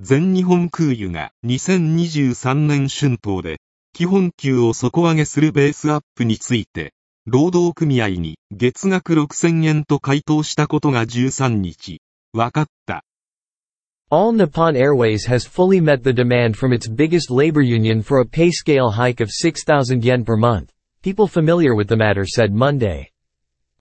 全日本空輸が2023年春闘で、基本給を底上げするベースアップについて、労働組合に月額6000円と回答したことが13日、分かった。All Nippon Airways has fully met the demand from its biggest labor union for a pay scale hike of 6,000 yen per month. People familiar with the matter said Monday.